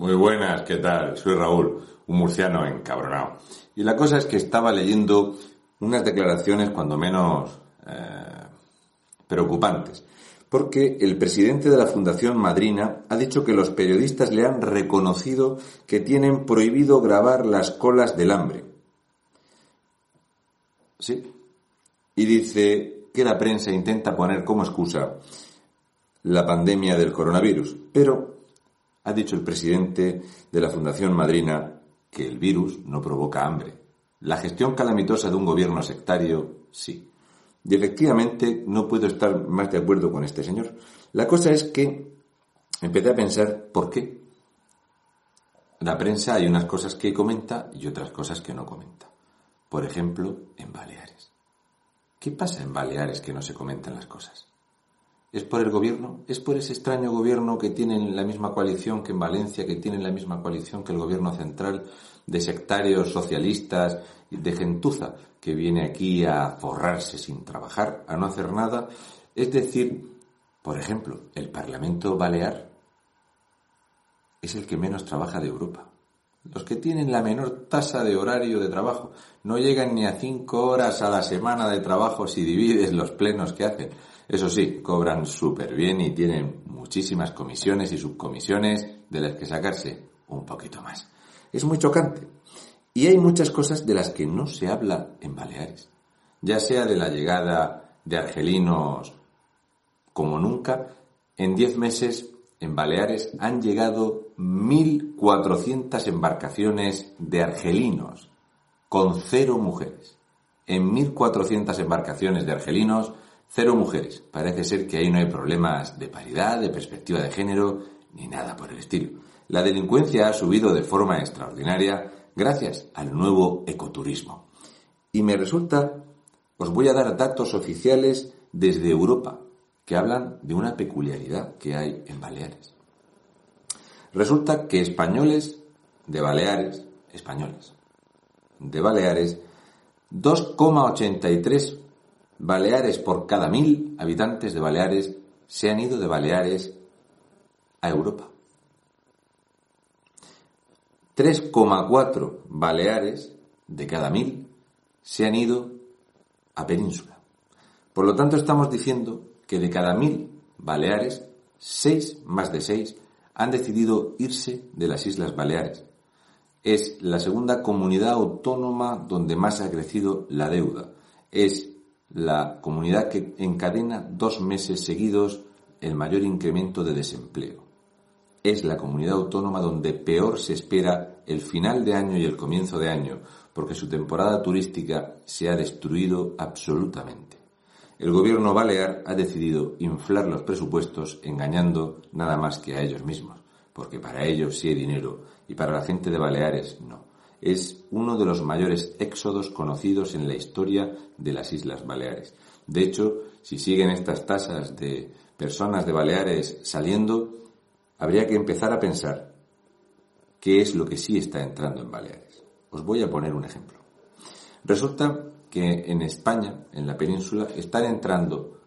Muy buenas, ¿qué tal? Soy Raúl, un murciano encabronado. Y la cosa es que estaba leyendo unas declaraciones cuando menos eh, preocupantes, porque el presidente de la Fundación Madrina ha dicho que los periodistas le han reconocido que tienen prohibido grabar las colas del hambre. Sí. Y dice que la prensa intenta poner como excusa la pandemia del coronavirus, pero ha dicho el presidente de la Fundación Madrina que el virus no provoca hambre. La gestión calamitosa de un gobierno sectario, sí. Y efectivamente no puedo estar más de acuerdo con este señor. La cosa es que empecé a pensar por qué. La prensa hay unas cosas que comenta y otras cosas que no comenta. Por ejemplo, en Baleares. ¿Qué pasa en Baleares que no se comentan las cosas? ¿Es por el gobierno? ¿Es por ese extraño gobierno que tienen la misma coalición que en Valencia, que tienen la misma coalición que el gobierno central, de sectarios socialistas, de gentuza, que viene aquí a forrarse sin trabajar, a no hacer nada? Es decir, por ejemplo, el Parlamento Balear es el que menos trabaja de Europa. Los que tienen la menor tasa de horario de trabajo no llegan ni a cinco horas a la semana de trabajo si divides los plenos que hacen. Eso sí, cobran súper bien y tienen muchísimas comisiones y subcomisiones de las que sacarse un poquito más. Es muy chocante. Y hay muchas cosas de las que no se habla en Baleares. Ya sea de la llegada de argelinos como nunca, en diez meses en Baleares han llegado 1.400 embarcaciones de argelinos, con cero mujeres. En 1.400 embarcaciones de argelinos Cero mujeres. Parece ser que ahí no hay problemas de paridad, de perspectiva de género, ni nada por el estilo. La delincuencia ha subido de forma extraordinaria gracias al nuevo ecoturismo. Y me resulta, os voy a dar datos oficiales desde Europa que hablan de una peculiaridad que hay en Baleares. Resulta que españoles de Baleares, españoles de Baleares, 2,83 Baleares por cada mil habitantes de Baleares se han ido de Baleares a Europa. 3,4 Baleares de cada mil se han ido a Península. Por lo tanto, estamos diciendo que de cada mil Baleares, seis más de seis han decidido irse de las Islas Baleares. Es la segunda comunidad autónoma donde más ha crecido la deuda. Es la comunidad que encadena dos meses seguidos el mayor incremento de desempleo. Es la comunidad autónoma donde peor se espera el final de año y el comienzo de año, porque su temporada turística se ha destruido absolutamente. El gobierno balear ha decidido inflar los presupuestos engañando nada más que a ellos mismos, porque para ellos sí hay dinero y para la gente de Baleares no es uno de los mayores éxodos conocidos en la historia de las Islas Baleares. De hecho, si siguen estas tasas de personas de Baleares saliendo, habría que empezar a pensar qué es lo que sí está entrando en Baleares. Os voy a poner un ejemplo. Resulta que en España, en la península, están entrando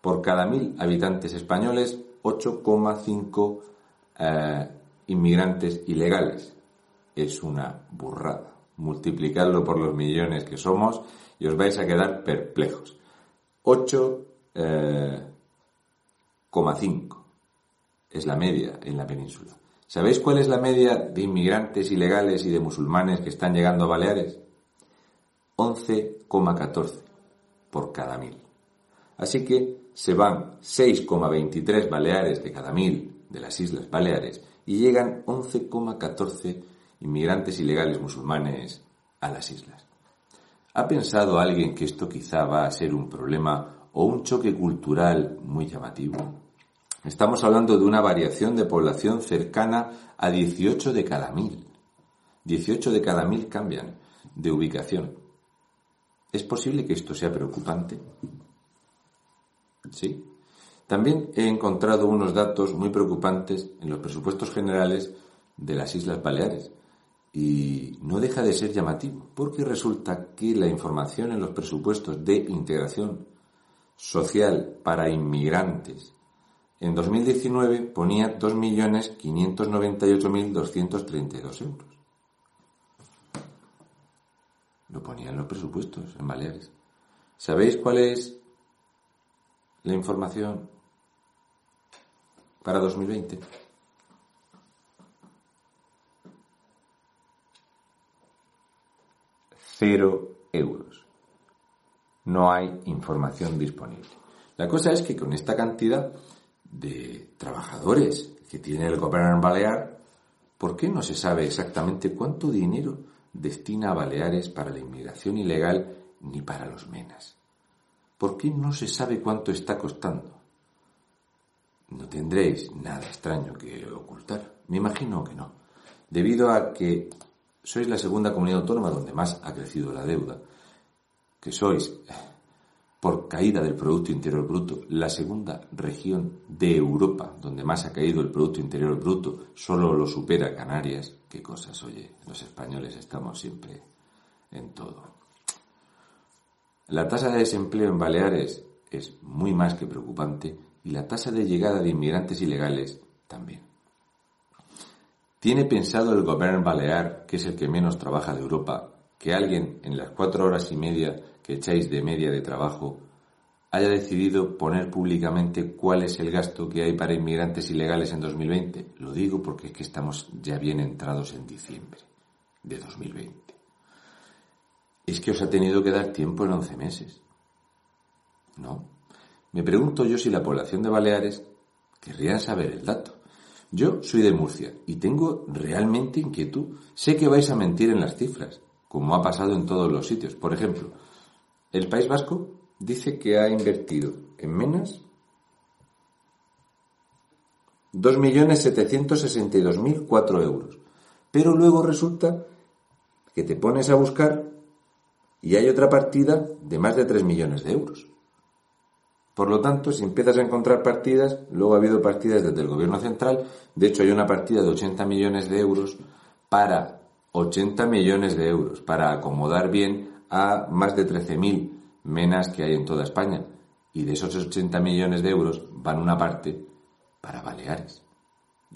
por cada mil habitantes españoles 8,5 eh, inmigrantes ilegales es una burrada. Multiplicadlo por los millones que somos y os vais a quedar perplejos. 8,5 eh, es la media en la península. ¿Sabéis cuál es la media de inmigrantes ilegales y de musulmanes que están llegando a Baleares? 11,14 por cada mil. Así que se van 6,23 Baleares de cada mil de las Islas Baleares y llegan 11,14 inmigrantes ilegales musulmanes a las islas. ¿Ha pensado alguien que esto quizá va a ser un problema o un choque cultural muy llamativo? Estamos hablando de una variación de población cercana a 18 de cada mil. 18 de cada mil cambian de ubicación. ¿Es posible que esto sea preocupante? Sí. También he encontrado unos datos muy preocupantes en los presupuestos generales de las Islas Baleares. Y no deja de ser llamativo, porque resulta que la información en los presupuestos de integración social para inmigrantes en 2019 ponía 2.598.232 euros. Lo ponía en los presupuestos en Baleares. ¿Sabéis cuál es la información para 2020? Cero euros. No hay información disponible. La cosa es que con esta cantidad de trabajadores que tiene el gobierno balear, ¿por qué no se sabe exactamente cuánto dinero destina a Baleares para la inmigración ilegal ni para los menas? ¿Por qué no se sabe cuánto está costando? No tendréis nada extraño que ocultar. Me imagino que no. Debido a que sois la segunda comunidad autónoma donde más ha crecido la deuda, que sois, por caída del Producto Interior Bruto, la segunda región de Europa donde más ha caído el Producto Interior Bruto, solo lo supera Canarias. Qué cosas, oye, los españoles estamos siempre en todo. La tasa de desempleo en Baleares es muy más que preocupante y la tasa de llegada de inmigrantes ilegales también. ¿Tiene pensado el gobierno balear, que es el que menos trabaja de Europa, que alguien en las cuatro horas y media que echáis de media de trabajo haya decidido poner públicamente cuál es el gasto que hay para inmigrantes ilegales en 2020? Lo digo porque es que estamos ya bien entrados en diciembre de 2020 es que os ha tenido que dar tiempo en 11 meses. No. Me pregunto yo si la población de Baleares querría saber el dato. Yo soy de Murcia y tengo realmente inquietud. Sé que vais a mentir en las cifras, como ha pasado en todos los sitios. Por ejemplo, el País Vasco dice que ha invertido en Menas 2.762.004 euros. Pero luego resulta que te pones a buscar y hay otra partida de más de 3 millones de euros. Por lo tanto, si empiezas a encontrar partidas, luego ha habido partidas desde el gobierno central, de hecho hay una partida de 80 millones de euros para 80 millones de euros, para acomodar bien a más de 13.000 menas que hay en toda España. Y de esos 80 millones de euros van una parte para Baleares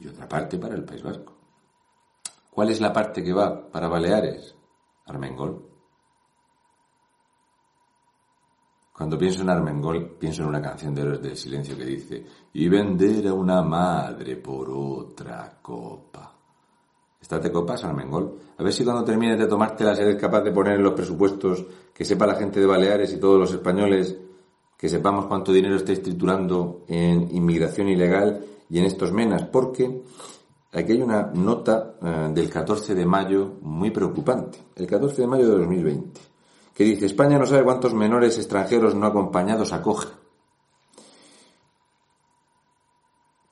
y otra parte para el País Vasco. ¿Cuál es la parte que va para Baleares? Armengol. Cuando pienso en Armengol, pienso en una canción de Héroes del Silencio que dice, y vender a una madre por otra copa. Estate copas, Armengol. A ver si cuando termines de tomártelas eres capaz de poner en los presupuestos que sepa la gente de Baleares y todos los españoles que sepamos cuánto dinero estáis triturando en inmigración ilegal y en estos menas, porque aquí hay una nota eh, del 14 de mayo muy preocupante. El 14 de mayo de 2020 que dice, España no sabe cuántos menores extranjeros no acompañados acoge.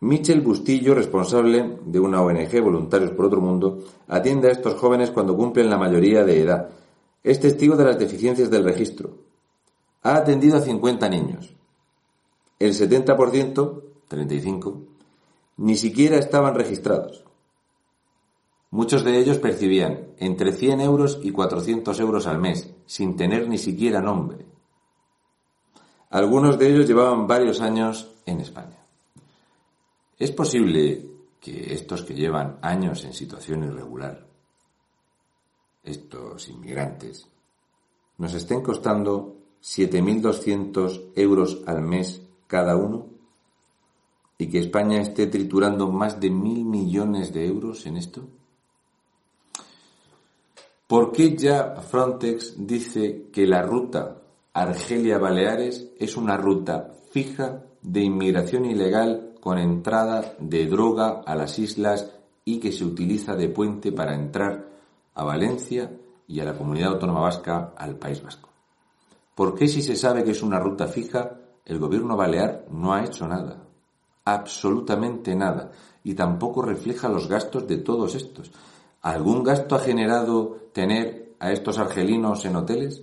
Michel Bustillo, responsable de una ONG Voluntarios por Otro Mundo, atiende a estos jóvenes cuando cumplen la mayoría de edad. Es testigo de las deficiencias del registro. Ha atendido a 50 niños. El 70%, 35, ni siquiera estaban registrados. Muchos de ellos percibían entre 100 euros y 400 euros al mes, sin tener ni siquiera nombre. Algunos de ellos llevaban varios años en España. Es posible que estos que llevan años en situación irregular, estos inmigrantes, nos estén costando 7.200 euros al mes cada uno y que España esté triturando más de mil millones de euros en esto? ¿Por qué ya Frontex dice que la ruta Argelia-Baleares es una ruta fija de inmigración ilegal con entrada de droga a las islas y que se utiliza de puente para entrar a Valencia y a la comunidad autónoma vasca al País Vasco? ¿Por qué si se sabe que es una ruta fija, el gobierno balear no ha hecho nada? absolutamente nada y tampoco refleja los gastos de todos estos. ¿Algún gasto ha generado tener a estos argelinos en hoteles?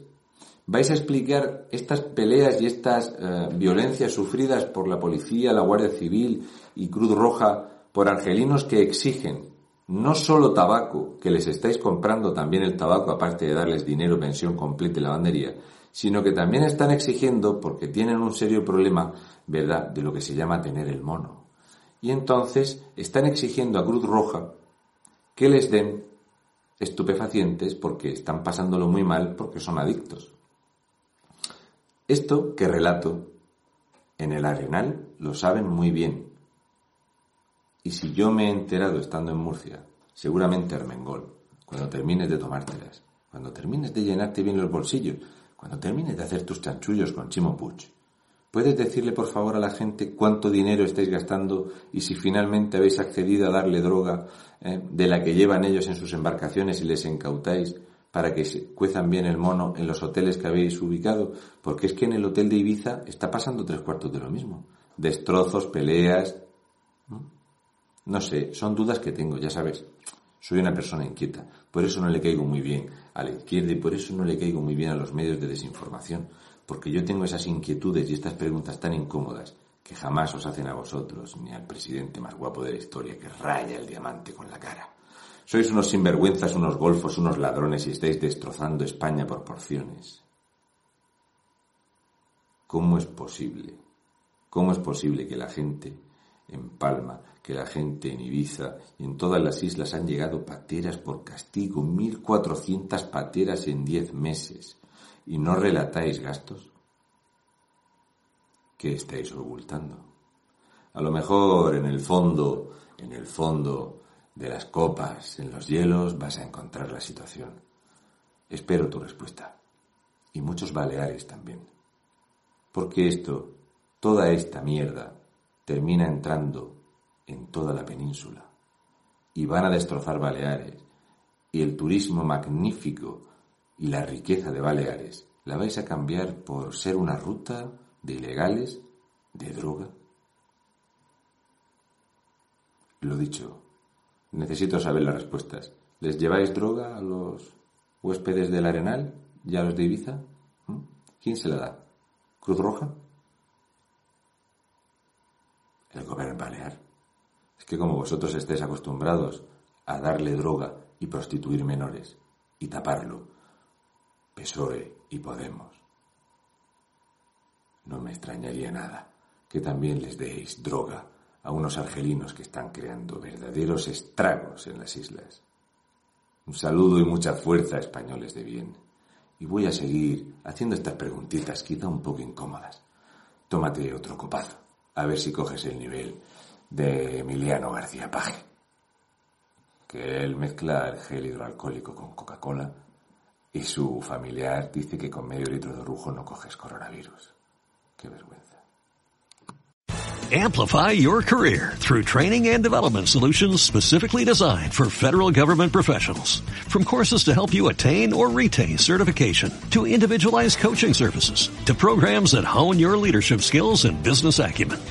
¿Vais a explicar estas peleas y estas eh, violencias sufridas por la policía, la Guardia Civil y Cruz Roja por argelinos que exigen no solo tabaco, que les estáis comprando también el tabaco aparte de darles dinero, pensión completa y lavandería, sino que también están exigiendo, porque tienen un serio problema, ¿verdad?, de lo que se llama tener el mono. Y entonces están exigiendo a Cruz Roja que les den estupefacientes porque están pasándolo muy mal porque son adictos. Esto que relato en el Arenal lo saben muy bien. Y si yo me he enterado estando en Murcia, seguramente Armengol, cuando termines de tomártelas, cuando termines de llenarte bien los bolsillos, cuando termines de hacer tus chanchullos con Chimo Puch, ¿puedes decirle por favor a la gente cuánto dinero estáis gastando y si finalmente habéis accedido a darle droga eh, de la que llevan ellos en sus embarcaciones y les incautáis para que se cuezan bien el mono en los hoteles que habéis ubicado? Porque es que en el hotel de Ibiza está pasando tres cuartos de lo mismo. Destrozos, peleas. No sé, son dudas que tengo, ya sabes. Soy una persona inquieta, por eso no le caigo muy bien a la izquierda y por eso no le caigo muy bien a los medios de desinformación, porque yo tengo esas inquietudes y estas preguntas tan incómodas que jamás os hacen a vosotros ni al presidente más guapo de la historia que raya el diamante con la cara. Sois unos sinvergüenzas, unos golfos, unos ladrones y estáis destrozando España por porciones. ¿Cómo es posible? ¿Cómo es posible que la gente en Palma, que la gente en Ibiza y en todas las islas han llegado pateras por castigo, 1.400 pateras en 10 meses, y no relatáis gastos? ¿Qué estáis ocultando? A lo mejor en el fondo, en el fondo de las copas, en los hielos, vas a encontrar la situación. Espero tu respuesta. Y muchos baleares también. Porque esto, toda esta mierda, termina entrando en toda la península y van a destrozar Baleares y el turismo magnífico la riqueza de Baleares la vais a cambiar por ser una ruta de ilegales, de droga. Lo dicho, necesito saber las respuestas. ¿Les lleváis droga a los huéspedes del Arenal y a los de Ibiza? ¿Mm? ¿Quién se la da? ¿Cruz Roja? el gobierno balear. Es que como vosotros estéis acostumbrados a darle droga y prostituir menores y taparlo, PSOE y Podemos, no me extrañaría nada que también les deis droga a unos argelinos que están creando verdaderos estragos en las islas. Un saludo y mucha fuerza, españoles de bien. Y voy a seguir haciendo estas preguntitas quizá un poco incómodas. Tómate otro copazo a ver si coges el nivel de Emiliano García Paje, que él mezcla el gel hidroalcohólico con Coca-Cola y su familiar dice que con medio litro de no coges coronavirus. Qué vergüenza. Amplify your career through training and development solutions specifically designed for federal government professionals. From courses to help you attain or retain certification, to individualized coaching services, to programs that hone your leadership skills and business acumen,